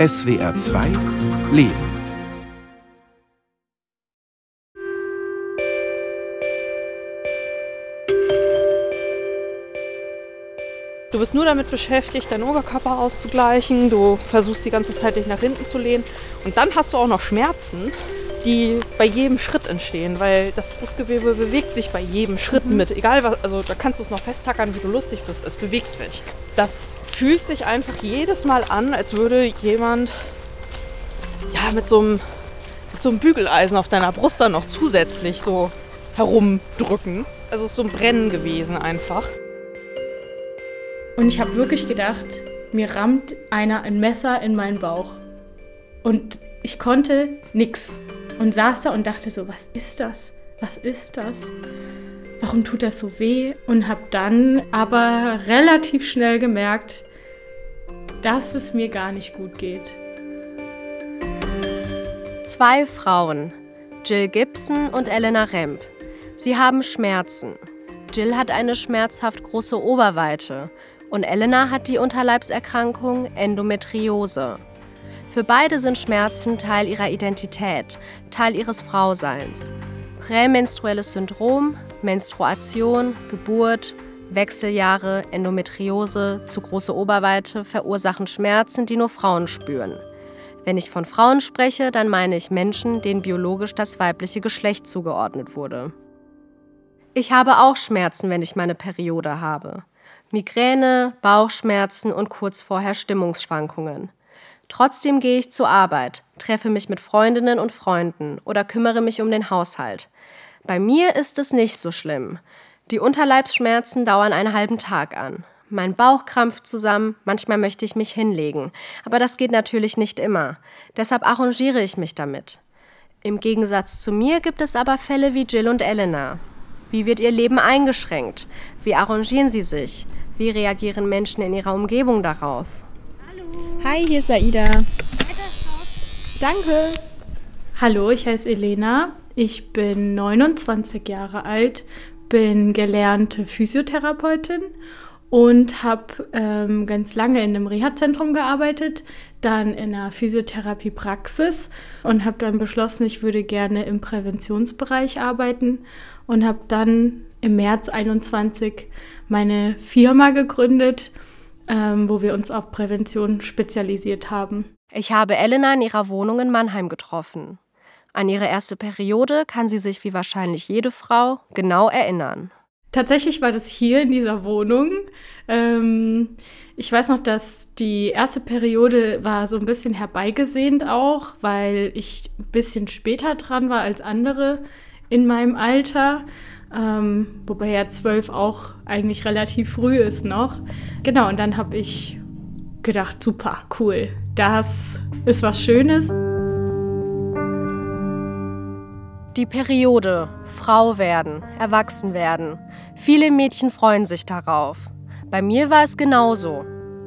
SWR 2 Leben. Du bist nur damit beschäftigt, deinen Oberkörper auszugleichen. Du versuchst die ganze Zeit dich nach hinten zu lehnen. Und dann hast du auch noch Schmerzen, die bei jedem Schritt entstehen, weil das Brustgewebe bewegt sich bei jedem Schritt mhm. mit. Egal was, also da kannst du es noch festtackern, wie du lustig bist. Es bewegt sich. Das fühlt sich einfach jedes Mal an, als würde jemand ja, mit so einem, mit so einem Bügeleisen auf deiner Brust dann noch zusätzlich so herumdrücken. Also es ist so ein Brennen gewesen einfach. Und ich habe wirklich gedacht, mir rammt einer ein Messer in meinen Bauch. Und ich konnte nichts. Und saß da und dachte so, was ist das? Was ist das? Warum tut das so weh? Und habe dann aber relativ schnell gemerkt, dass es mir gar nicht gut geht. Zwei Frauen, Jill Gibson und Elena Remp. Sie haben Schmerzen. Jill hat eine schmerzhaft große Oberweite und Elena hat die Unterleibserkrankung Endometriose. Für beide sind Schmerzen Teil ihrer Identität, Teil ihres Frauseins. Prämenstruelles Syndrom, Menstruation, Geburt, Wechseljahre, Endometriose, zu große Oberweite verursachen Schmerzen, die nur Frauen spüren. Wenn ich von Frauen spreche, dann meine ich Menschen, denen biologisch das weibliche Geschlecht zugeordnet wurde. Ich habe auch Schmerzen, wenn ich meine Periode habe. Migräne, Bauchschmerzen und kurz vorher Stimmungsschwankungen. Trotzdem gehe ich zur Arbeit, treffe mich mit Freundinnen und Freunden oder kümmere mich um den Haushalt. Bei mir ist es nicht so schlimm. Die Unterleibsschmerzen dauern einen halben Tag an. Mein Bauch krampft zusammen, manchmal möchte ich mich hinlegen. Aber das geht natürlich nicht immer. Deshalb arrangiere ich mich damit. Im Gegensatz zu mir gibt es aber Fälle wie Jill und Elena. Wie wird ihr Leben eingeschränkt? Wie arrangieren sie sich? Wie reagieren Menschen in ihrer Umgebung darauf? Hallo. Hi, hier ist Aida. Danke. Hallo, ich heiße Elena. Ich bin 29 Jahre alt, bin gelernte Physiotherapeutin und habe ähm, ganz lange in einem Reha-Zentrum gearbeitet, dann in einer Physiotherapie-Praxis und habe dann beschlossen, ich würde gerne im Präventionsbereich arbeiten und habe dann im März 21 meine Firma gegründet, ähm, wo wir uns auf Prävention spezialisiert haben. Ich habe Elena in ihrer Wohnung in Mannheim getroffen. An ihre erste Periode kann sie sich wie wahrscheinlich jede Frau genau erinnern. Tatsächlich war das hier in dieser Wohnung. Ähm, ich weiß noch, dass die erste Periode war so ein bisschen herbeigesehnt auch, weil ich ein bisschen später dran war als andere in meinem Alter. Ähm, wobei ja zwölf auch eigentlich relativ früh ist noch. Genau, und dann habe ich gedacht, super, cool, das ist was Schönes. Die Periode, Frau werden, erwachsen werden. Viele Mädchen freuen sich darauf. Bei mir war es genauso.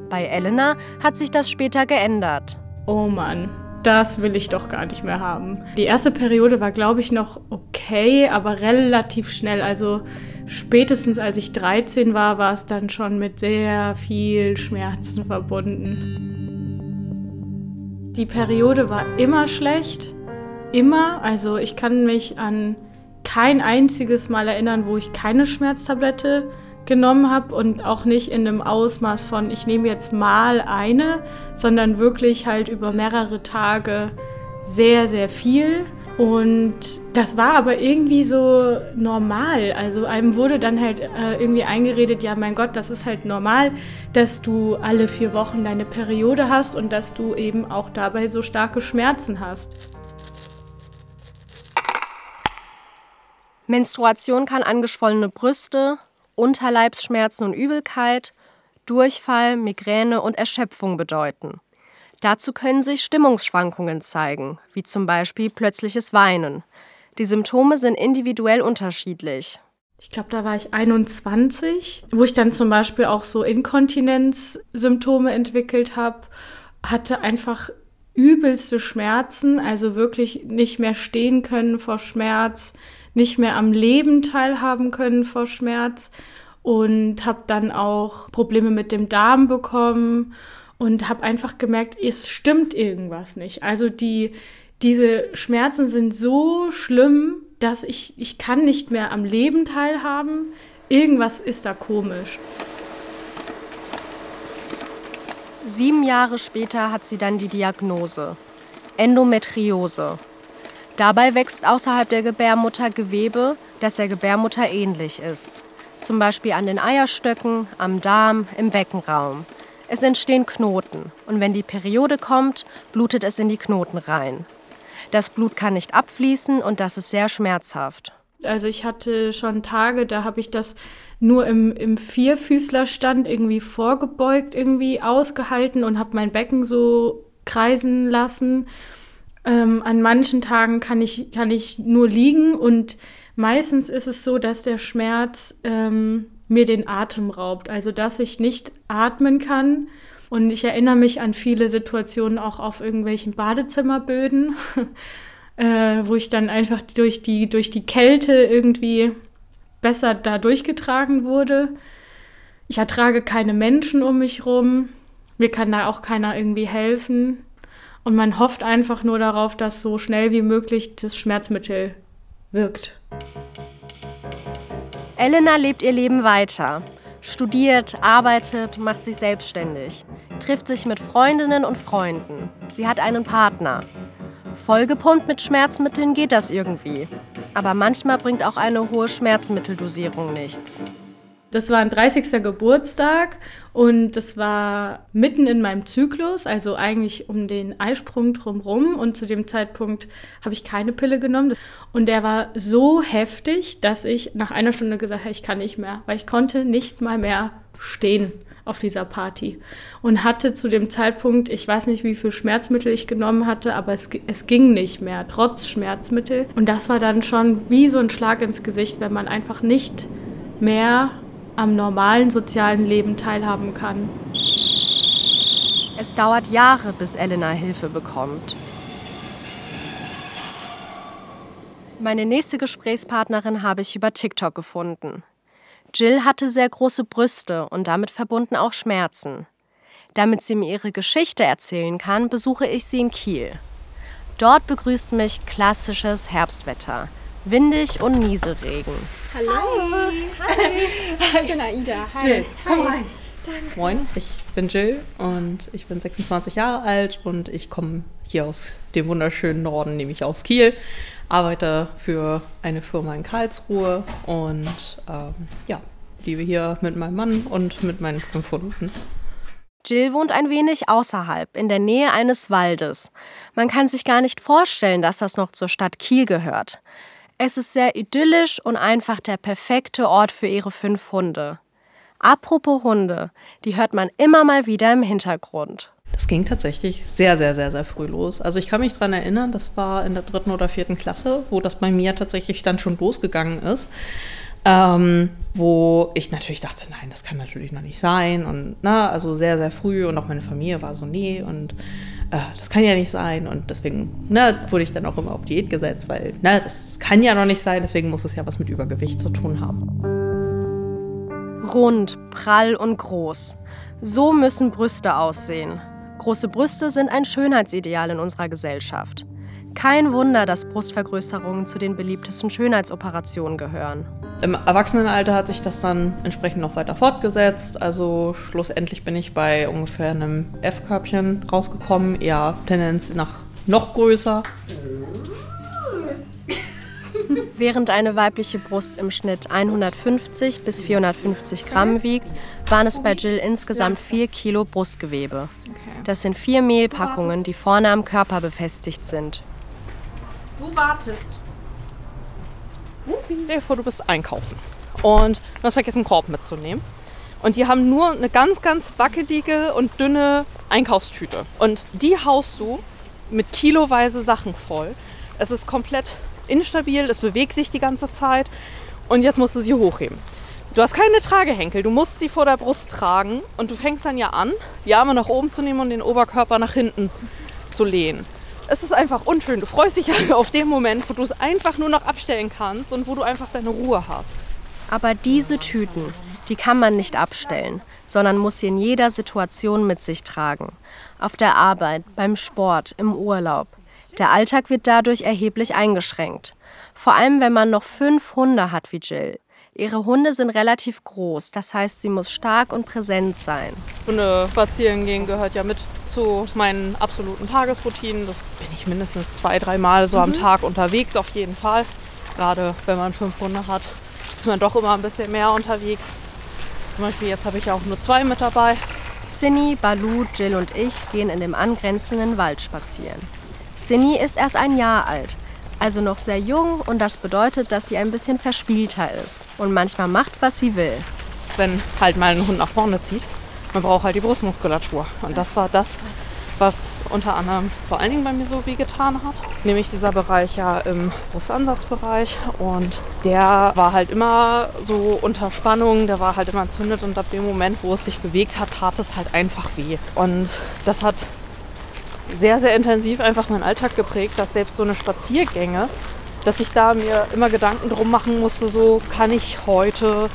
Bei Elena hat sich das später geändert. Oh Mann, das will ich doch gar nicht mehr haben. Die erste Periode war, glaube ich, noch okay, aber relativ schnell. Also spätestens als ich 13 war, war es dann schon mit sehr viel Schmerzen verbunden. Die Periode war immer schlecht immer. Also ich kann mich an kein einziges Mal erinnern, wo ich keine Schmerztablette genommen habe und auch nicht in einem Ausmaß von, ich nehme jetzt mal eine, sondern wirklich halt über mehrere Tage sehr, sehr viel. Und das war aber irgendwie so normal. Also einem wurde dann halt äh, irgendwie eingeredet, ja mein Gott, das ist halt normal, dass du alle vier Wochen deine Periode hast und dass du eben auch dabei so starke Schmerzen hast. Menstruation kann angeschwollene Brüste, Unterleibsschmerzen und Übelkeit, Durchfall, Migräne und Erschöpfung bedeuten. Dazu können sich Stimmungsschwankungen zeigen, wie zum Beispiel plötzliches Weinen. Die Symptome sind individuell unterschiedlich. Ich glaube, da war ich 21, wo ich dann zum Beispiel auch so Inkontinenzsymptome entwickelt habe, hatte einfach übelste Schmerzen, also wirklich nicht mehr stehen können vor Schmerz, nicht mehr am Leben teilhaben können vor Schmerz und habe dann auch Probleme mit dem Darm bekommen und habe einfach gemerkt, es stimmt irgendwas nicht. Also die, diese Schmerzen sind so schlimm, dass ich, ich kann nicht mehr am Leben teilhaben. Irgendwas ist da komisch. Sieben Jahre später hat sie dann die Diagnose Endometriose. Dabei wächst außerhalb der Gebärmutter Gewebe, das der Gebärmutter ähnlich ist. Zum Beispiel an den Eierstöcken, am Darm, im Beckenraum. Es entstehen Knoten und wenn die Periode kommt, blutet es in die Knoten rein. Das Blut kann nicht abfließen und das ist sehr schmerzhaft. Also ich hatte schon Tage, da habe ich das nur im, im Vierfüßlerstand irgendwie vorgebeugt, irgendwie ausgehalten und habe mein Becken so kreisen lassen. Ähm, an manchen Tagen kann ich, kann ich nur liegen und meistens ist es so, dass der Schmerz ähm, mir den Atem raubt. Also dass ich nicht atmen kann. Und ich erinnere mich an viele Situationen auch auf irgendwelchen Badezimmerböden, äh, wo ich dann einfach durch die, durch die Kälte irgendwie besser da durchgetragen wurde. Ich ertrage keine Menschen um mich rum. Mir kann da auch keiner irgendwie helfen. Und man hofft einfach nur darauf, dass so schnell wie möglich das Schmerzmittel wirkt. Elena lebt ihr Leben weiter. Studiert, arbeitet, macht sich selbstständig, trifft sich mit Freundinnen und Freunden. Sie hat einen Partner. Vollgepumpt mit Schmerzmitteln geht das irgendwie. Aber manchmal bringt auch eine hohe Schmerzmitteldosierung nichts. Das war ein 30. Geburtstag und das war mitten in meinem Zyklus, also eigentlich um den Eisprung drumherum. Und zu dem Zeitpunkt habe ich keine Pille genommen. Und der war so heftig, dass ich nach einer Stunde gesagt habe, ich kann nicht mehr, weil ich konnte nicht mal mehr stehen auf dieser Party und hatte zu dem Zeitpunkt, ich weiß nicht, wie viel Schmerzmittel ich genommen hatte, aber es, es ging nicht mehr, trotz Schmerzmittel. Und das war dann schon wie so ein Schlag ins Gesicht, wenn man einfach nicht mehr am normalen sozialen Leben teilhaben kann. Es dauert Jahre, bis Elena Hilfe bekommt. Meine nächste Gesprächspartnerin habe ich über TikTok gefunden. Jill hatte sehr große Brüste und damit verbunden auch Schmerzen. Damit sie mir ihre Geschichte erzählen kann, besuche ich sie in Kiel. Dort begrüßt mich klassisches Herbstwetter, windig und Nieselregen. Hallo. Hi. Hi. Ich bin Aida. Hi. Jill, komm Hi. rein. Danke. Moin, ich bin Jill und ich bin 26 Jahre alt und ich komme hier aus dem wunderschönen Norden, nämlich aus Kiel. Arbeite für eine Firma in Karlsruhe und ähm, ja, lebe hier mit meinem Mann und mit meinen fünf Hunden. Jill wohnt ein wenig außerhalb, in der Nähe eines Waldes. Man kann sich gar nicht vorstellen, dass das noch zur Stadt Kiel gehört. Es ist sehr idyllisch und einfach der perfekte Ort für ihre fünf Hunde. Apropos Hunde, die hört man immer mal wieder im Hintergrund. Das ging tatsächlich sehr, sehr, sehr, sehr früh los. Also ich kann mich daran erinnern, das war in der dritten oder vierten Klasse, wo das bei mir tatsächlich dann schon losgegangen ist. Ähm, wo ich natürlich dachte, nein, das kann natürlich noch nicht sein. Und na, also sehr, sehr früh und auch meine Familie war so, nee, und äh, das kann ja nicht sein. Und deswegen na, wurde ich dann auch immer auf Diät gesetzt, weil na, das kann ja noch nicht sein, deswegen muss es ja was mit Übergewicht zu tun haben. Rund, prall und groß. So müssen Brüste aussehen. Große Brüste sind ein Schönheitsideal in unserer Gesellschaft. Kein Wunder, dass Brustvergrößerungen zu den beliebtesten Schönheitsoperationen gehören. Im Erwachsenenalter hat sich das dann entsprechend noch weiter fortgesetzt. Also schlussendlich bin ich bei ungefähr einem F-Körbchen rausgekommen, eher Tendenz nach noch größer. Während eine weibliche Brust im Schnitt 150 bis 450 Gramm wiegt, waren es bei Jill insgesamt 4 Kilo Brustgewebe. Das sind vier Mehlpackungen, die vorne am Körper befestigt sind. Du wartest. Stell dir vor, du bist einkaufen und du hast vergessen, einen Korb mitzunehmen. Und die haben nur eine ganz, ganz wackelige und dünne Einkaufstüte. Und die haust du mit kiloweise Sachen voll. Es ist komplett instabil, es bewegt sich die ganze Zeit. Und jetzt musst du sie hochheben. Du hast keine Tragehenkel, du musst sie vor der Brust tragen. Und du fängst dann ja an, die Arme nach oben zu nehmen und den Oberkörper nach hinten zu lehnen es ist einfach unschön. Du freust dich halt auf den Moment, wo du es einfach nur noch abstellen kannst und wo du einfach deine Ruhe hast. Aber diese Tüten, Die kann man nicht abstellen, sondern muss sie in jeder Situation mit sich tragen. Auf der Arbeit, beim Sport, im Urlaub. Der Alltag wird dadurch erheblich eingeschränkt. Vor allem, wenn man noch fünf Hunde hat wie Jill. Ihre Hunde sind relativ groß, das heißt, sie muss stark und präsent sein. Hunde spazieren gehen gehört ja mit zu meinen absoluten Tagesroutinen. Das bin ich mindestens zwei, dreimal so am Tag unterwegs, auf jeden Fall. Gerade wenn man fünf Hunde hat, ist man doch immer ein bisschen mehr unterwegs. Zum Beispiel jetzt habe ich ja auch nur zwei mit dabei. Cindy, Balu, Jill und ich gehen in dem angrenzenden Wald spazieren. Cindy ist erst ein Jahr alt, also noch sehr jung und das bedeutet, dass sie ein bisschen verspielter ist und manchmal macht, was sie will. Wenn halt mal ein Hund nach vorne zieht, man braucht halt die Brustmuskulatur. Und das war das, was unter anderem vor allen Dingen bei mir so wehgetan hat. Nämlich dieser Bereich ja im Brustansatzbereich. Und der war halt immer so unter Spannung, der war halt immer entzündet und ab dem Moment, wo es sich bewegt hat, tat es halt einfach weh. Und das hat sehr, sehr intensiv einfach meinen Alltag geprägt, dass selbst so eine Spaziergänge, dass ich da mir immer Gedanken drum machen musste, so kann ich heute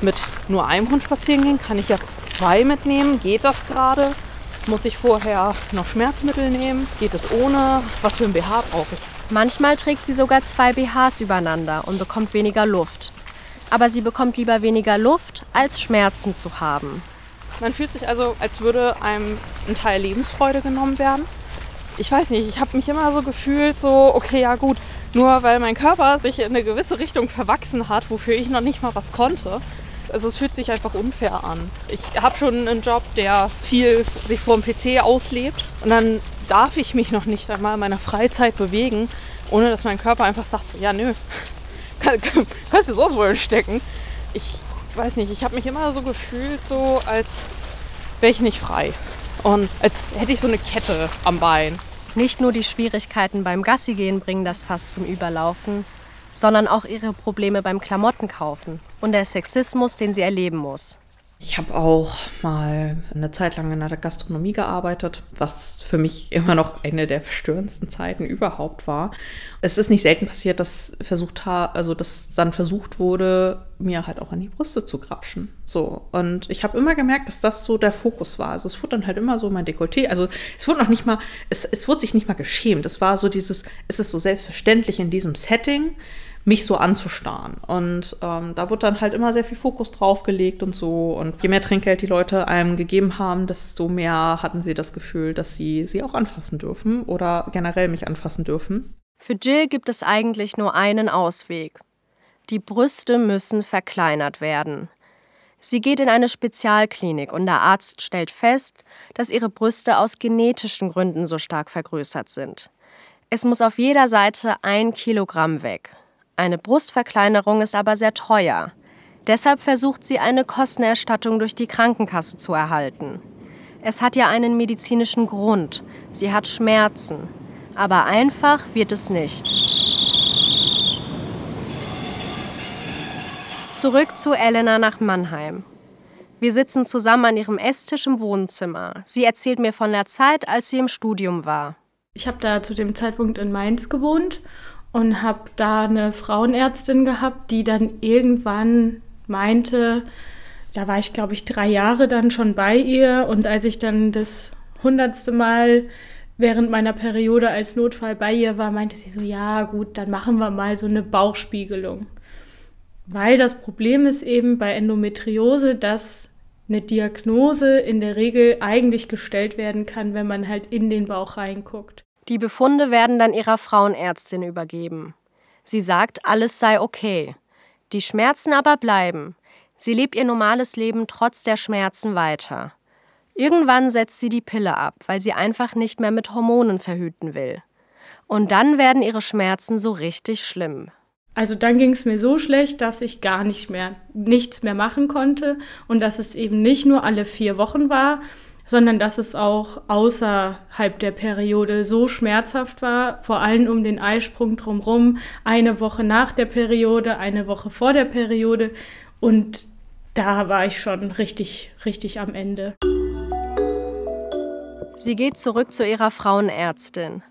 mit nur einem Hund spazieren gehen, kann ich jetzt zwei mitnehmen, geht das gerade? Muss ich vorher noch Schmerzmittel nehmen? Geht es ohne? Was für ein BH brauche ich? Manchmal trägt sie sogar zwei BHs übereinander und bekommt weniger Luft. Aber sie bekommt lieber weniger Luft, als Schmerzen zu haben. Man fühlt sich also, als würde einem ein Teil Lebensfreude genommen werden. Ich weiß nicht, ich habe mich immer so gefühlt, so, okay, ja gut, nur weil mein Körper sich in eine gewisse Richtung verwachsen hat, wofür ich noch nicht mal was konnte. Also es fühlt sich einfach unfair an. Ich habe schon einen Job, der viel sich vor dem PC auslebt und dann darf ich mich noch nicht einmal in meiner Freizeit bewegen, ohne dass mein Körper einfach sagt, so, ja nö, kannst du so wohl stecken. Ich weiß nicht, ich habe mich immer so gefühlt, so als wäre ich nicht frei. Und als hätte ich so eine Kette am Bein. Nicht nur die Schwierigkeiten beim Gassigehen bringen das Fass zum Überlaufen, sondern auch ihre Probleme beim Klamottenkaufen und der Sexismus, den sie erleben muss. Ich habe auch mal eine Zeit lang in der Gastronomie gearbeitet, was für mich immer noch eine der verstörendsten Zeiten überhaupt war. Es ist nicht selten passiert, dass versucht also dass dann versucht wurde, mir halt auch an die Brüste zu grapschen. So und ich habe immer gemerkt, dass das so der Fokus war. Also es wurde dann halt immer so mein Dekolleté. Also es wurde noch nicht mal, es, es wurde sich nicht mal geschämt. Es war so dieses, es ist so selbstverständlich in diesem Setting mich so anzustarren. Und ähm, da wurde dann halt immer sehr viel Fokus drauf gelegt und so. Und je mehr Trinkgeld die Leute einem gegeben haben, desto mehr hatten sie das Gefühl, dass sie sie auch anfassen dürfen oder generell mich anfassen dürfen. Für Jill gibt es eigentlich nur einen Ausweg. Die Brüste müssen verkleinert werden. Sie geht in eine Spezialklinik und der Arzt stellt fest, dass ihre Brüste aus genetischen Gründen so stark vergrößert sind. Es muss auf jeder Seite ein Kilogramm weg. Eine Brustverkleinerung ist aber sehr teuer. Deshalb versucht sie eine Kostenerstattung durch die Krankenkasse zu erhalten. Es hat ja einen medizinischen Grund. Sie hat Schmerzen. Aber einfach wird es nicht. Zurück zu Elena nach Mannheim. Wir sitzen zusammen an ihrem Esstisch im Wohnzimmer. Sie erzählt mir von der Zeit, als sie im Studium war. Ich habe da zu dem Zeitpunkt in Mainz gewohnt und habe da eine Frauenärztin gehabt, die dann irgendwann meinte, da war ich glaube ich drei Jahre dann schon bei ihr und als ich dann das hundertste Mal während meiner Periode als Notfall bei ihr war, meinte sie so, ja gut, dann machen wir mal so eine Bauchspiegelung. Weil das Problem ist eben bei Endometriose, dass eine Diagnose in der Regel eigentlich gestellt werden kann, wenn man halt in den Bauch reinguckt. Die Befunde werden dann ihrer Frauenärztin übergeben. Sie sagt, alles sei okay. Die Schmerzen aber bleiben. Sie lebt ihr normales Leben trotz der Schmerzen weiter. Irgendwann setzt sie die Pille ab, weil sie einfach nicht mehr mit Hormonen verhüten will. Und dann werden ihre Schmerzen so richtig schlimm. Also dann ging es mir so schlecht, dass ich gar nicht mehr, nichts mehr machen konnte und dass es eben nicht nur alle vier Wochen war, sondern dass es auch außerhalb der Periode so schmerzhaft war, vor allem um den Eisprung drumherum, eine Woche nach der Periode, eine Woche vor der Periode und da war ich schon richtig, richtig am Ende. Sie geht zurück zu ihrer Frauenärztin.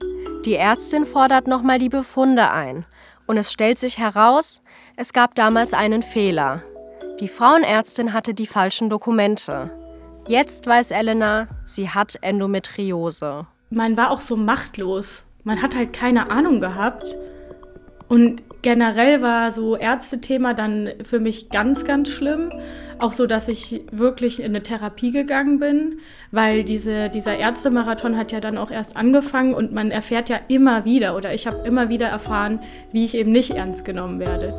Die Ärztin fordert nochmal die Befunde ein und es stellt sich heraus, es gab damals einen Fehler. Die Frauenärztin hatte die falschen Dokumente. Jetzt weiß Elena, sie hat Endometriose. Man war auch so machtlos. Man hat halt keine Ahnung gehabt. Und generell war so Ärztethema dann für mich ganz, ganz schlimm. Auch so, dass ich wirklich in eine Therapie gegangen bin, weil diese, dieser Ärztemarathon hat ja dann auch erst angefangen und man erfährt ja immer wieder oder ich habe immer wieder erfahren, wie ich eben nicht ernst genommen werde.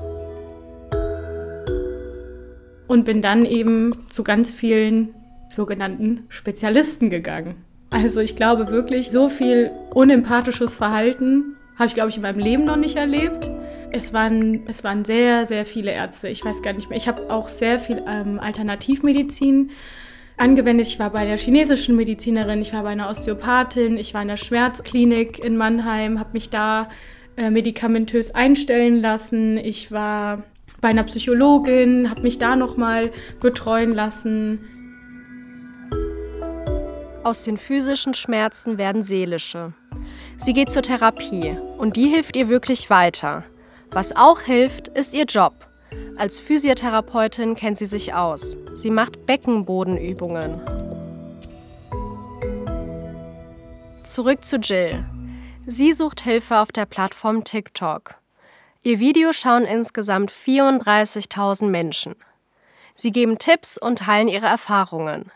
Und bin dann eben zu ganz vielen sogenannten Spezialisten gegangen. Also ich glaube wirklich, so viel unempathisches Verhalten habe ich, glaube ich, in meinem Leben noch nicht erlebt. Es waren, es waren sehr, sehr viele Ärzte. Ich weiß gar nicht mehr. Ich habe auch sehr viel ähm, Alternativmedizin angewendet. Ich war bei der chinesischen Medizinerin, ich war bei einer Osteopathin, ich war in der Schmerzklinik in Mannheim, habe mich da äh, medikamentös einstellen lassen. Ich war bei einer Psychologin, habe mich da nochmal betreuen lassen. Aus den physischen Schmerzen werden seelische. Sie geht zur Therapie und die hilft ihr wirklich weiter. Was auch hilft, ist ihr Job. Als Physiotherapeutin kennt sie sich aus. Sie macht Beckenbodenübungen. Zurück zu Jill. Sie sucht Hilfe auf der Plattform TikTok. Ihr Video schauen insgesamt 34.000 Menschen. Sie geben Tipps und teilen ihre Erfahrungen.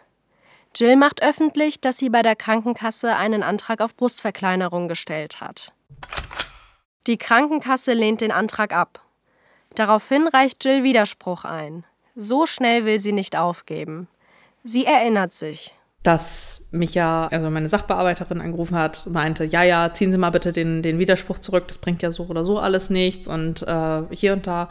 Jill macht öffentlich, dass sie bei der Krankenkasse einen Antrag auf Brustverkleinerung gestellt hat. Die Krankenkasse lehnt den Antrag ab. Daraufhin reicht Jill Widerspruch ein. So schnell will sie nicht aufgeben. Sie erinnert sich. Dass mich ja, also meine Sachbearbeiterin angerufen hat, meinte, ja, ja, ziehen Sie mal bitte den, den Widerspruch zurück, das bringt ja so oder so alles nichts und äh, hier und da.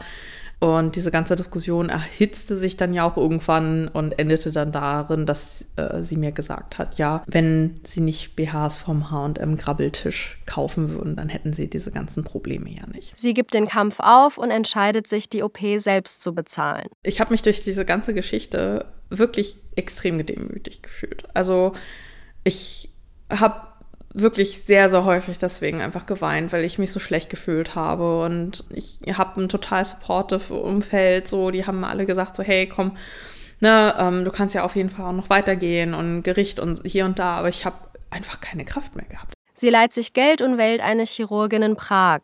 Und diese ganze Diskussion erhitzte sich dann ja auch irgendwann und endete dann darin, dass äh, sie mir gesagt hat, ja, wenn sie nicht BHs vom H&M Grabbeltisch kaufen würden, dann hätten sie diese ganzen Probleme ja nicht. Sie gibt den Kampf auf und entscheidet sich, die OP selbst zu bezahlen. Ich habe mich durch diese ganze Geschichte wirklich extrem gedemütigt gefühlt. Also ich habe wirklich sehr, sehr häufig deswegen einfach geweint, weil ich mich so schlecht gefühlt habe. Und ich habe ein total supportive Umfeld. So, die haben alle gesagt, so, hey, komm, ne, ähm, du kannst ja auf jeden Fall auch noch weitergehen und Gericht und hier und da, aber ich habe einfach keine Kraft mehr gehabt. Sie leiht sich Geld und wählt eine Chirurgin in Prag.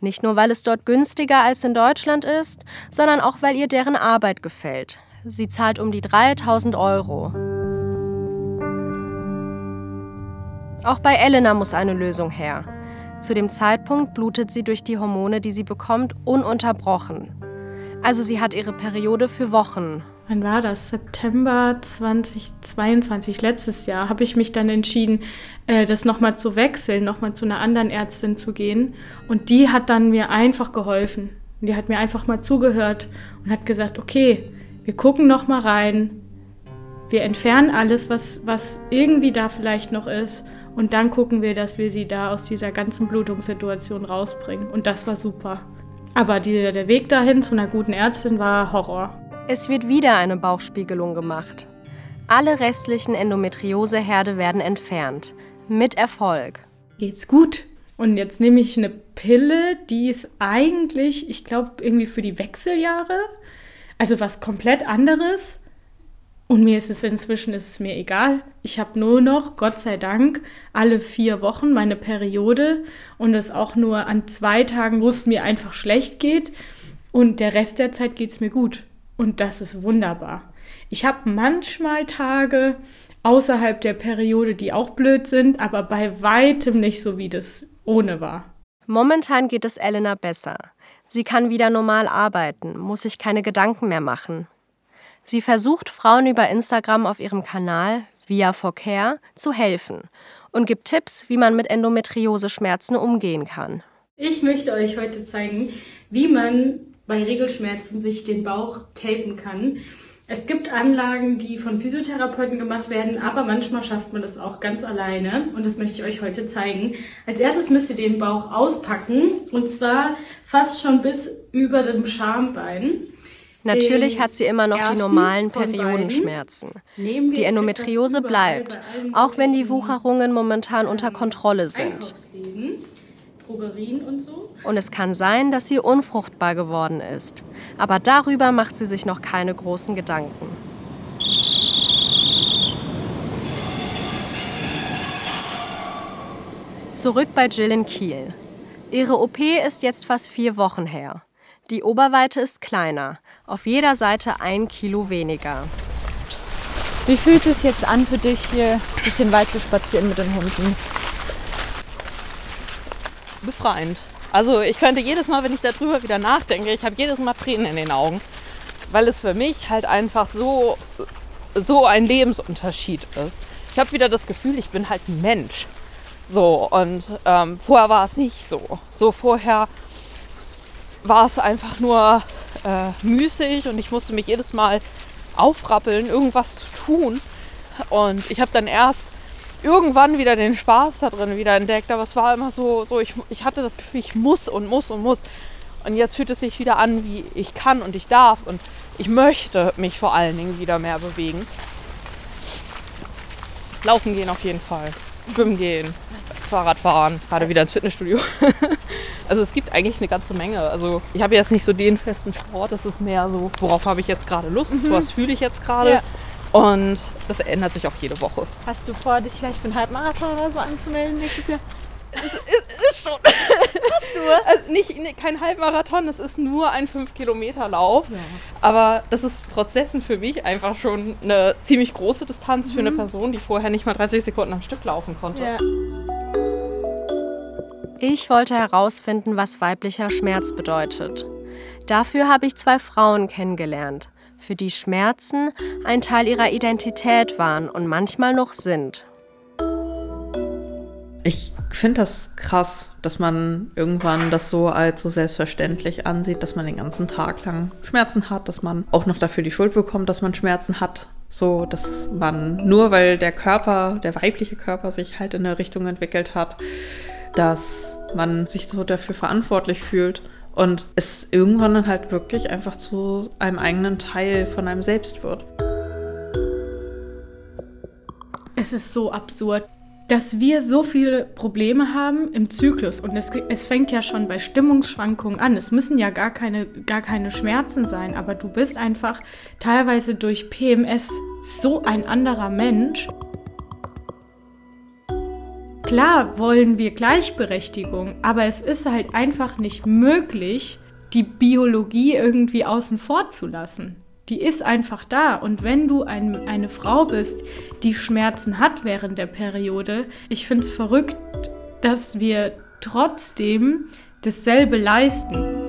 Nicht nur, weil es dort günstiger als in Deutschland ist, sondern auch, weil ihr deren Arbeit gefällt. Sie zahlt um die 3000 Euro. Auch bei Elena muss eine Lösung her. Zu dem Zeitpunkt blutet sie durch die Hormone, die sie bekommt, ununterbrochen. Also sie hat ihre Periode für Wochen. Wann war das? September 2022, letztes Jahr, habe ich mich dann entschieden, äh, das nochmal zu wechseln, nochmal zu einer anderen Ärztin zu gehen. Und die hat dann mir einfach geholfen. Die hat mir einfach mal zugehört und hat gesagt, okay, wir gucken nochmal rein, wir entfernen alles, was, was irgendwie da vielleicht noch ist und dann gucken wir, dass wir sie da aus dieser ganzen Blutungssituation rausbringen. Und das war super. Aber die, der Weg dahin zu einer guten Ärztin war Horror. Es wird wieder eine Bauchspiegelung gemacht. Alle restlichen Endometrioseherde werden entfernt. Mit Erfolg. Geht's gut? Und jetzt nehme ich eine Pille, die ist eigentlich, ich glaube, irgendwie für die Wechseljahre. Also was komplett anderes. Und mir ist es inzwischen ist es mir egal. Ich habe nur noch, Gott sei Dank, alle vier Wochen meine Periode und das auch nur an zwei Tagen, wo es mir einfach schlecht geht. Und der Rest der Zeit geht es mir gut. Und das ist wunderbar. Ich habe manchmal Tage außerhalb der Periode, die auch blöd sind, aber bei weitem nicht so, wie das ohne war. Momentan geht es Elena besser. Sie kann wieder normal arbeiten, muss sich keine Gedanken mehr machen. Sie versucht Frauen über Instagram auf ihrem Kanal Via for Care zu helfen und gibt Tipps, wie man mit Endometriose-Schmerzen umgehen kann. Ich möchte euch heute zeigen, wie man bei Regelschmerzen sich den Bauch tapen kann. Es gibt Anlagen, die von Physiotherapeuten gemacht werden, aber manchmal schafft man das auch ganz alleine und das möchte ich euch heute zeigen. Als erstes müsst ihr den Bauch auspacken und zwar fast schon bis über dem Schambein. Natürlich hat sie immer noch die normalen Periodenschmerzen. Die Endometriose bleibt, auch wenn die Wucherungen momentan unter Kontrolle sind. Und es kann sein, dass sie unfruchtbar geworden ist. Aber darüber macht sie sich noch keine großen Gedanken. Zurück bei Jill in Kiel. Ihre OP ist jetzt fast vier Wochen her. Die Oberweite ist kleiner, auf jeder Seite ein Kilo weniger. Wie fühlt es sich jetzt an für dich, hier durch den Wald zu spazieren mit den Hunden? Befreiend. Also ich könnte jedes Mal, wenn ich darüber wieder nachdenke, ich habe jedes Mal Tränen in den Augen, weil es für mich halt einfach so, so ein Lebensunterschied ist. Ich habe wieder das Gefühl, ich bin halt ein Mensch. So, und ähm, vorher war es nicht so. So vorher war es einfach nur äh, müßig und ich musste mich jedes Mal aufrappeln, irgendwas zu tun. Und ich habe dann erst irgendwann wieder den Spaß da drin wieder entdeckt. Aber es war immer so, so ich, ich hatte das Gefühl, ich muss und muss und muss. Und jetzt fühlt es sich wieder an, wie ich kann und ich darf. Und ich möchte mich vor allen Dingen wieder mehr bewegen. Laufen gehen auf jeden Fall. Schwimmen gehen, Fahrrad fahren, gerade wieder ins Fitnessstudio. also es gibt eigentlich eine ganze Menge. Also ich habe jetzt nicht so den festen Sport, es ist mehr so, worauf habe ich jetzt gerade Lust, mhm. was fühle ich jetzt gerade. Ja. Und das ändert sich auch jede Woche. Hast du vor, dich vielleicht für einen Halbmarathon oder so anzumelden nächstes Jahr? Es ist, ist schon. Hast du? Also nicht, ne, kein Halbmarathon, es ist nur ein 5-Kilometer-Lauf. Ja. Aber das ist trotz dessen für mich einfach schon eine ziemlich große Distanz mhm. für eine mhm. Person, die vorher nicht mal 30 Sekunden am Stück laufen konnte. Ja. Ich wollte herausfinden, was weiblicher Schmerz bedeutet. Dafür habe ich zwei Frauen kennengelernt, für die Schmerzen ein Teil ihrer Identität waren und manchmal noch sind. Ich finde das krass, dass man irgendwann das so als so selbstverständlich ansieht, dass man den ganzen Tag lang Schmerzen hat, dass man auch noch dafür die Schuld bekommt, dass man Schmerzen hat. So, dass man nur weil der Körper, der weibliche Körper sich halt in eine Richtung entwickelt hat, dass man sich so dafür verantwortlich fühlt und es irgendwann dann halt wirklich einfach zu einem eigenen Teil von einem selbst wird. Es ist so absurd, dass wir so viele Probleme haben im Zyklus und es, es fängt ja schon bei Stimmungsschwankungen an. Es müssen ja gar keine, gar keine Schmerzen sein, aber du bist einfach teilweise durch PMS so ein anderer Mensch. Klar wollen wir Gleichberechtigung, aber es ist halt einfach nicht möglich, die Biologie irgendwie außen vor zu lassen. Die ist einfach da. Und wenn du ein, eine Frau bist, die Schmerzen hat während der Periode, ich finde es verrückt, dass wir trotzdem dasselbe leisten.